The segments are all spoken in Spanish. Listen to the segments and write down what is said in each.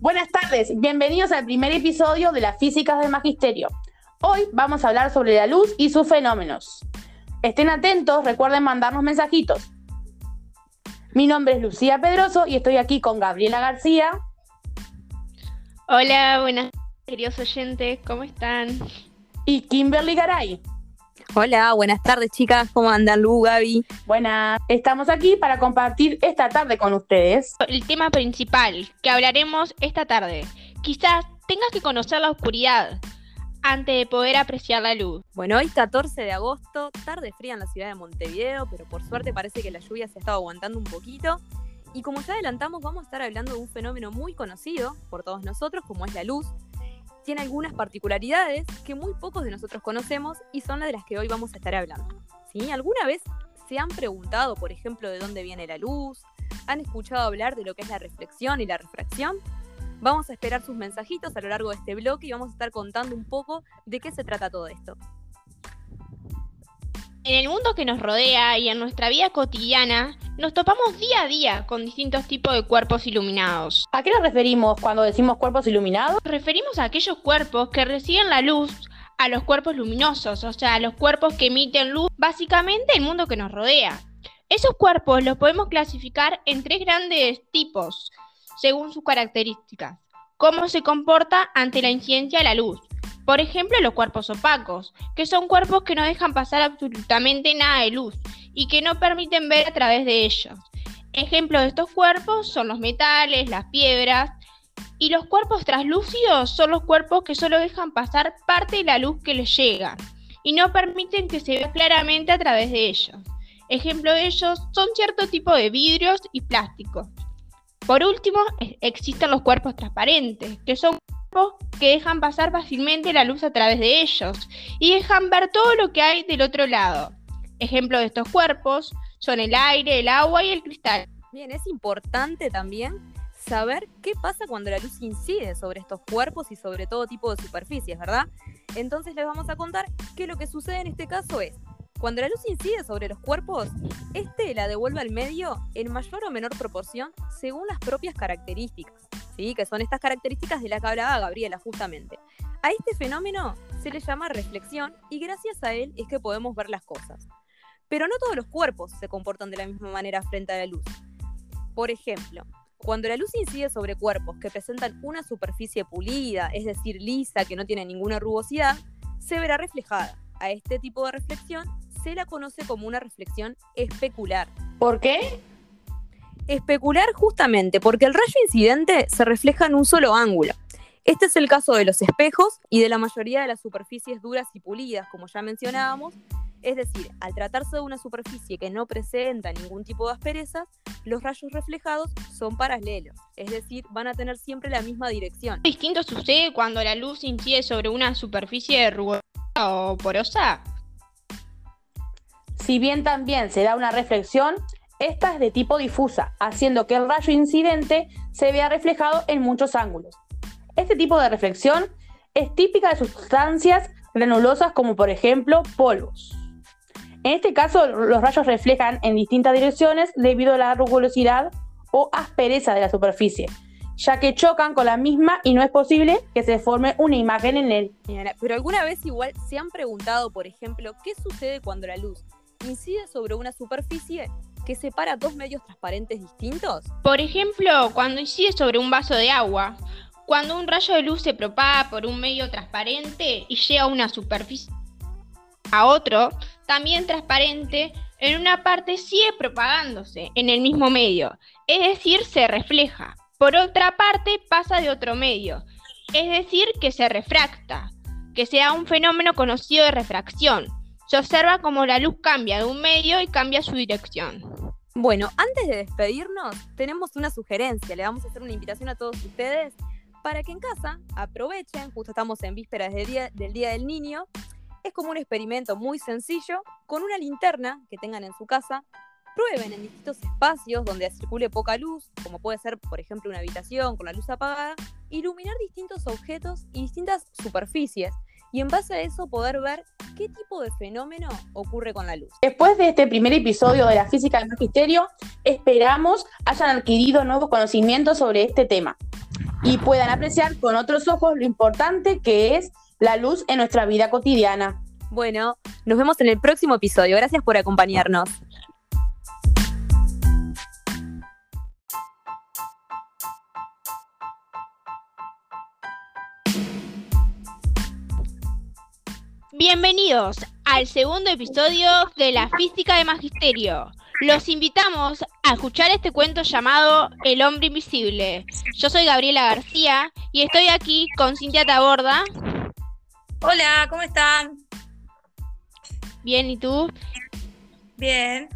Buenas tardes, bienvenidos al primer episodio de las físicas del magisterio. Hoy vamos a hablar sobre la luz y sus fenómenos. Estén atentos, recuerden mandarnos mensajitos. Mi nombre es Lucía Pedroso y estoy aquí con Gabriela García. Hola, buenas queridos oyentes, ¿cómo están? Y Kimberly Garay. Hola, buenas tardes chicas, ¿cómo andan Lu, Gaby? Buenas, estamos aquí para compartir esta tarde con ustedes. El tema principal que hablaremos esta tarde. Quizás tengas que conocer la oscuridad antes de poder apreciar la luz. Bueno, hoy 14 de agosto, tarde fría en la ciudad de Montevideo, pero por suerte parece que la lluvia se ha estado aguantando un poquito. Y como ya adelantamos, vamos a estar hablando de un fenómeno muy conocido por todos nosotros, como es la luz, tiene algunas particularidades que muy pocos de nosotros conocemos y son las de las que hoy vamos a estar hablando. ¿Sí? ¿Alguna vez se han preguntado, por ejemplo, de dónde viene la luz? ¿Han escuchado hablar de lo que es la reflexión y la refracción? Vamos a esperar sus mensajitos a lo largo de este bloque y vamos a estar contando un poco de qué se trata todo esto. En el mundo que nos rodea y en nuestra vida cotidiana, nos topamos día a día con distintos tipos de cuerpos iluminados. ¿A qué nos referimos cuando decimos cuerpos iluminados? referimos a aquellos cuerpos que reciben la luz a los cuerpos luminosos, o sea, a los cuerpos que emiten luz, básicamente el mundo que nos rodea. Esos cuerpos los podemos clasificar en tres grandes tipos, según sus características. Cómo se comporta ante la incidencia de la luz. Por ejemplo, los cuerpos opacos, que son cuerpos que no dejan pasar absolutamente nada de luz y que no permiten ver a través de ellos. Ejemplos de estos cuerpos son los metales, las piedras, y los cuerpos translúcidos son los cuerpos que solo dejan pasar parte de la luz que les llega y no permiten que se vea claramente a través de ellos. Ejemplo de ellos son cierto tipo de vidrios y plásticos. Por último, existen los cuerpos transparentes, que son que dejan pasar fácilmente la luz a través de ellos y dejan ver todo lo que hay del otro lado. Ejemplo de estos cuerpos son el aire, el agua y el cristal. Bien, es importante también saber qué pasa cuando la luz incide sobre estos cuerpos y sobre todo tipo de superficies, ¿verdad? Entonces les vamos a contar que lo que sucede en este caso es cuando la luz incide sobre los cuerpos, este la devuelve al medio en mayor o menor proporción según las propias características, que son estas características de la que hablaba Gabriela justamente. A este fenómeno se le llama reflexión y gracias a él es que podemos ver las cosas. Pero no todos los cuerpos se comportan de la misma manera frente a la luz. Por ejemplo, cuando la luz incide sobre cuerpos que presentan una superficie pulida, es decir, lisa, que no tiene ninguna rugosidad, se verá reflejada. A este tipo de reflexión se la conoce como una reflexión especular. ¿Por qué? Especular justamente porque el rayo incidente se refleja en un solo ángulo. Este es el caso de los espejos y de la mayoría de las superficies duras y pulidas, como ya mencionábamos. Es decir, al tratarse de una superficie que no presenta ningún tipo de asperezas, los rayos reflejados son paralelos, es decir, van a tener siempre la misma dirección. Distinto sucede cuando la luz incide sobre una superficie rugosa o porosa. Si bien también se da una reflexión, esta es de tipo difusa, haciendo que el rayo incidente se vea reflejado en muchos ángulos. Este tipo de reflexión es típica de sustancias granulosas como por ejemplo polvos. En este caso, los rayos reflejan en distintas direcciones debido a la rugosidad o aspereza de la superficie, ya que chocan con la misma y no es posible que se forme una imagen en él. Pero alguna vez igual se han preguntado, por ejemplo, qué sucede cuando la luz incide sobre una superficie que separa dos medios transparentes distintos? Por ejemplo, cuando incide sobre un vaso de agua, cuando un rayo de luz se propaga por un medio transparente y llega a una superficie a otro, también transparente, en una parte sigue propagándose en el mismo medio, es decir, se refleja. Por otra parte, pasa de otro medio, es decir, que se refracta, que sea un fenómeno conocido de refracción. Se observa cómo la luz cambia de un medio y cambia su dirección. Bueno, antes de despedirnos, tenemos una sugerencia. Le vamos a hacer una invitación a todos ustedes para que en casa aprovechen, justo estamos en vísperas del Día del, día del Niño, es como un experimento muy sencillo, con una linterna que tengan en su casa, prueben en distintos espacios donde circule poca luz, como puede ser, por ejemplo, una habitación con la luz apagada, iluminar distintos objetos y distintas superficies y en base a eso poder ver qué tipo de fenómeno ocurre con la luz. Después de este primer episodio de la física del magisterio, esperamos hayan adquirido nuevos conocimientos sobre este tema. y puedan apreciar con otros ojos lo importante que es la luz en nuestra vida cotidiana. Bueno, nos vemos en el próximo episodio. Gracias por acompañarnos. Bienvenidos al segundo episodio de la Física de Magisterio. Los invitamos a escuchar este cuento llamado El hombre invisible. Yo soy Gabriela García y estoy aquí con Cintia Taborda. Hola, ¿cómo están? Bien, ¿y tú? Bien.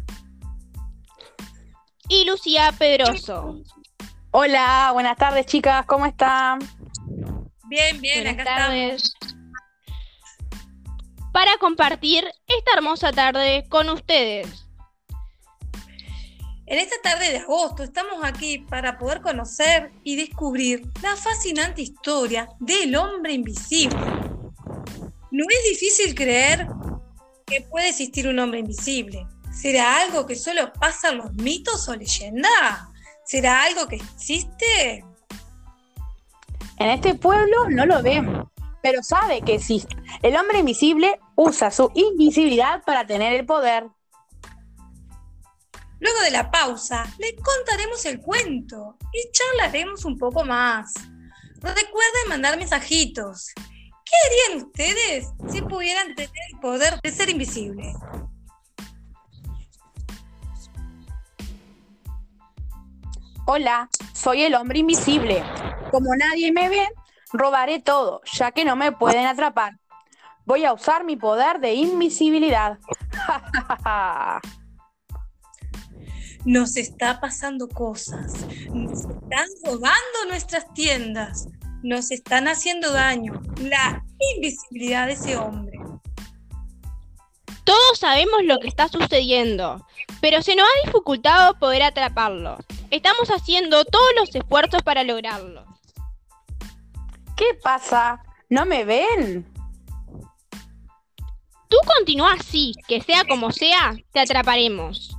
Y Lucía Pedroso. Hola, buenas tardes chicas, ¿cómo están? Bien, bien, Buenas acá tardes. Para compartir esta hermosa tarde con ustedes. En esta tarde de agosto estamos aquí para poder conocer y descubrir la fascinante historia del hombre invisible. No es difícil creer que puede existir un hombre invisible. ¿Será algo que solo pasa en los mitos o leyendas? ¿Será algo que existe? En este pueblo no lo ven, pero sabe que existe. El hombre invisible usa su invisibilidad para tener el poder. Luego de la pausa, les contaremos el cuento y charlaremos un poco más. Recuerden mandar mensajitos. ¿Qué harían ustedes si pudieran tener el poder de ser invisible? Hola, soy el hombre invisible. Como nadie me ve, robaré todo, ya que no me pueden atrapar. Voy a usar mi poder de invisibilidad. Nos está pasando cosas. Nos están robando nuestras tiendas. Nos están haciendo daño. La invisibilidad de ese hombre. Todos sabemos lo que está sucediendo, pero se nos ha dificultado poder atraparlo. Estamos haciendo todos los esfuerzos para lograrlo. ¿Qué pasa? ¿No me ven? Tú continúa así, que sea como sea, te atraparemos.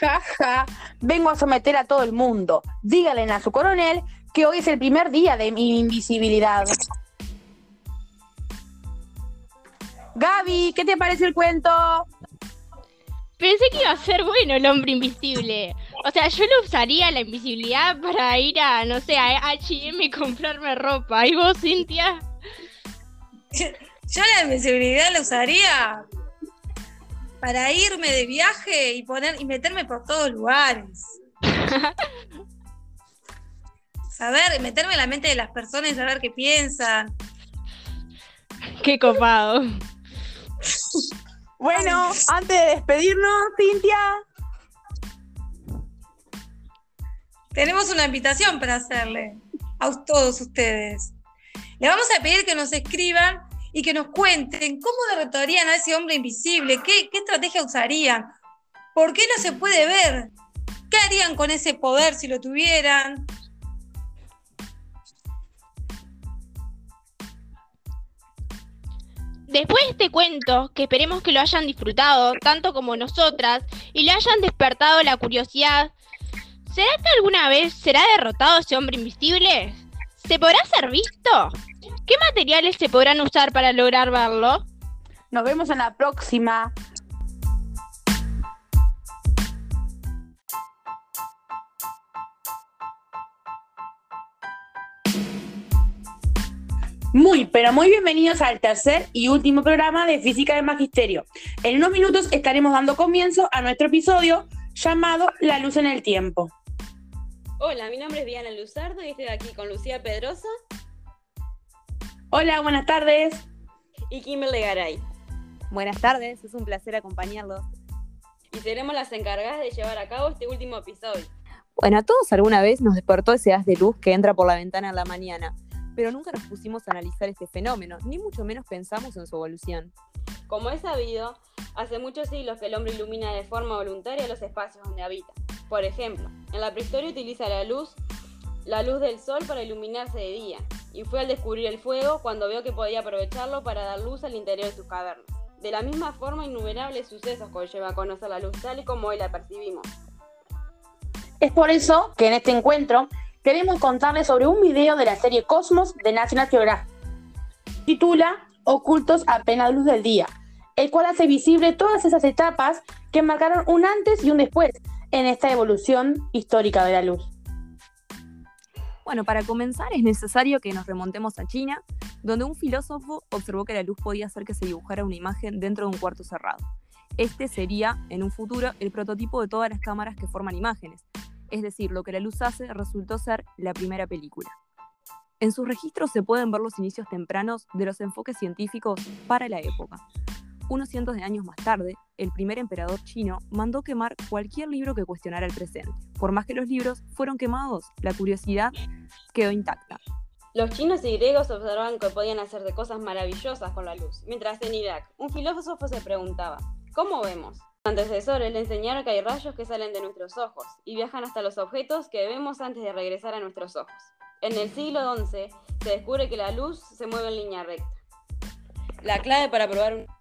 Ja, ja. Vengo a someter a todo el mundo. Díganle a su coronel que hoy es el primer día de mi invisibilidad. Gaby, ¿qué te parece el cuento? Pensé que iba a ser bueno el hombre invisible. O sea, yo no usaría la invisibilidad para ir a, no sé, a H&M y comprarme ropa. ¿Y vos, Cintia? Yo la invisibilidad la usaría para irme de viaje y poner y meterme por todos lugares. Saber, meterme en la mente de las personas y saber qué piensan. Qué copado. Bueno, antes de despedirnos, Cintia. Tenemos una invitación para hacerle a todos ustedes. Le vamos a pedir que nos escriban y que nos cuenten cómo derrotarían a ese hombre invisible, qué, estrategia usarían, por qué no se puede ver, qué harían con ese poder si lo tuvieran. Después de este cuento, que esperemos que lo hayan disfrutado tanto como nosotras y le hayan despertado la curiosidad, ¿será que alguna vez será derrotado ese hombre invisible? ¿Se podrá ser visto? ¿Qué materiales se podrán usar para lograr verlo? Nos vemos en la próxima. Muy, pero muy bienvenidos al tercer y último programa de Física de Magisterio. En unos minutos estaremos dando comienzo a nuestro episodio llamado La luz en el tiempo. Hola, mi nombre es Diana Luzardo y estoy aquí con Lucía Pedrosa Hola, buenas tardes. y Kimberly Garay. Buenas tardes, es un placer acompañarlos. Y seremos las encargadas de llevar a cabo este último episodio. Bueno, a todos alguna vez nos despertó ese haz de luz que entra por la ventana en la mañana, pero nunca nos pusimos a analizar este fenómeno, ni mucho menos pensamos en su evolución. Como es sabido, hace muchos siglos que el hombre ilumina de forma voluntaria los espacios donde habita. Por ejemplo, en la prehistoria utiliza la luz, la luz del sol para iluminarse de día, y fue al descubrir el fuego cuando vio que podía aprovecharlo para dar luz al interior de sus cavernas. De la misma forma, innumerables sucesos conlleva a conocer la luz tal y como hoy la percibimos. Es por eso que en este encuentro queremos contarles sobre un video de la serie Cosmos de National Geographic. Titula Ocultos a plena luz del día, el cual hace visible todas esas etapas que marcaron un antes y un después en esta evolución histórica de la luz. Bueno, para comenzar es necesario que nos remontemos a China, donde un filósofo observó que la luz podía hacer que se dibujara una imagen dentro de un cuarto cerrado. Este sería, en un futuro, el prototipo de todas las cámaras que forman imágenes, es decir, lo que la luz hace resultó ser la primera película. En sus registros se pueden ver los inicios tempranos de los enfoques científicos para la época. Unos cientos de años más tarde, el primer emperador chino mandó quemar cualquier libro que cuestionara el presente. Por más que los libros fueron quemados, la curiosidad quedó intacta. Los chinos y griegos observaban que podían hacer de cosas maravillosas con la luz, mientras en Irak un filósofo se preguntaba, ¿cómo vemos? Los antecesores le enseñaron que hay rayos que salen de nuestros ojos y viajan hasta los objetos que vemos antes de regresar a nuestros ojos. En el siglo XI se descubre que la luz se mueve en línea recta. La clave para probar una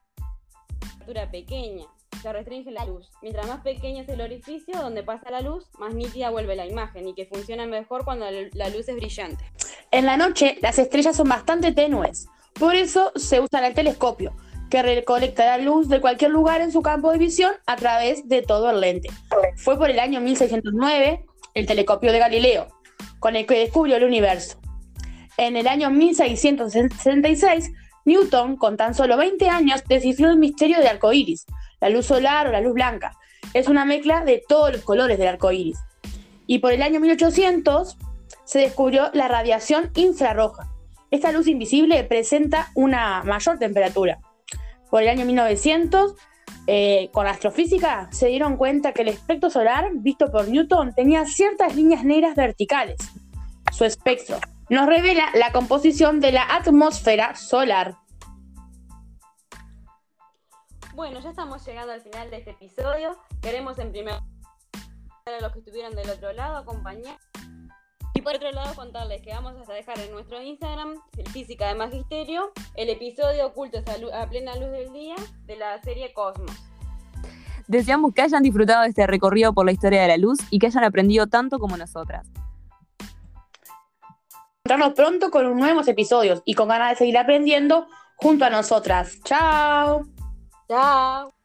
apertura pequeña se restringe la luz. Mientras más pequeño es el orificio donde pasa la luz, más nítida vuelve la imagen y que funciona mejor cuando la luz es brillante. En la noche, las estrellas son bastante tenues, por eso se usa el telescopio, que recolecta la luz de cualquier lugar en su campo de visión a través de todo el lente. Fue por el año 1609 el telescopio de Galileo, con el que descubrió el universo. En el año 1666, Newton, con tan solo 20 años, descifró el misterio del arco iris, la luz solar o la luz blanca. Es una mezcla de todos los colores del arco iris. Y por el año 1800 se descubrió la radiación infrarroja. Esta luz invisible presenta una mayor temperatura. Por el año 1900, eh, con astrofísica, se dieron cuenta que el espectro solar visto por Newton tenía ciertas líneas negras verticales. Su espectro nos revela la composición de la atmósfera solar. Bueno, ya estamos llegando al final de este episodio. Queremos en primer lugar a los que estuvieron del otro lado acompañar. Y por otro lado contarles que vamos a dejar en nuestro Instagram, Física de Magisterio, el episodio Ocultos a, a plena luz del día de la serie Cosmos. Deseamos que hayan disfrutado de este recorrido por la historia de la luz y que hayan aprendido tanto como nosotras. Encontrarnos pronto con nuevos episodios y con ganas de seguir aprendiendo junto a nosotras. ¡Chao! Chao.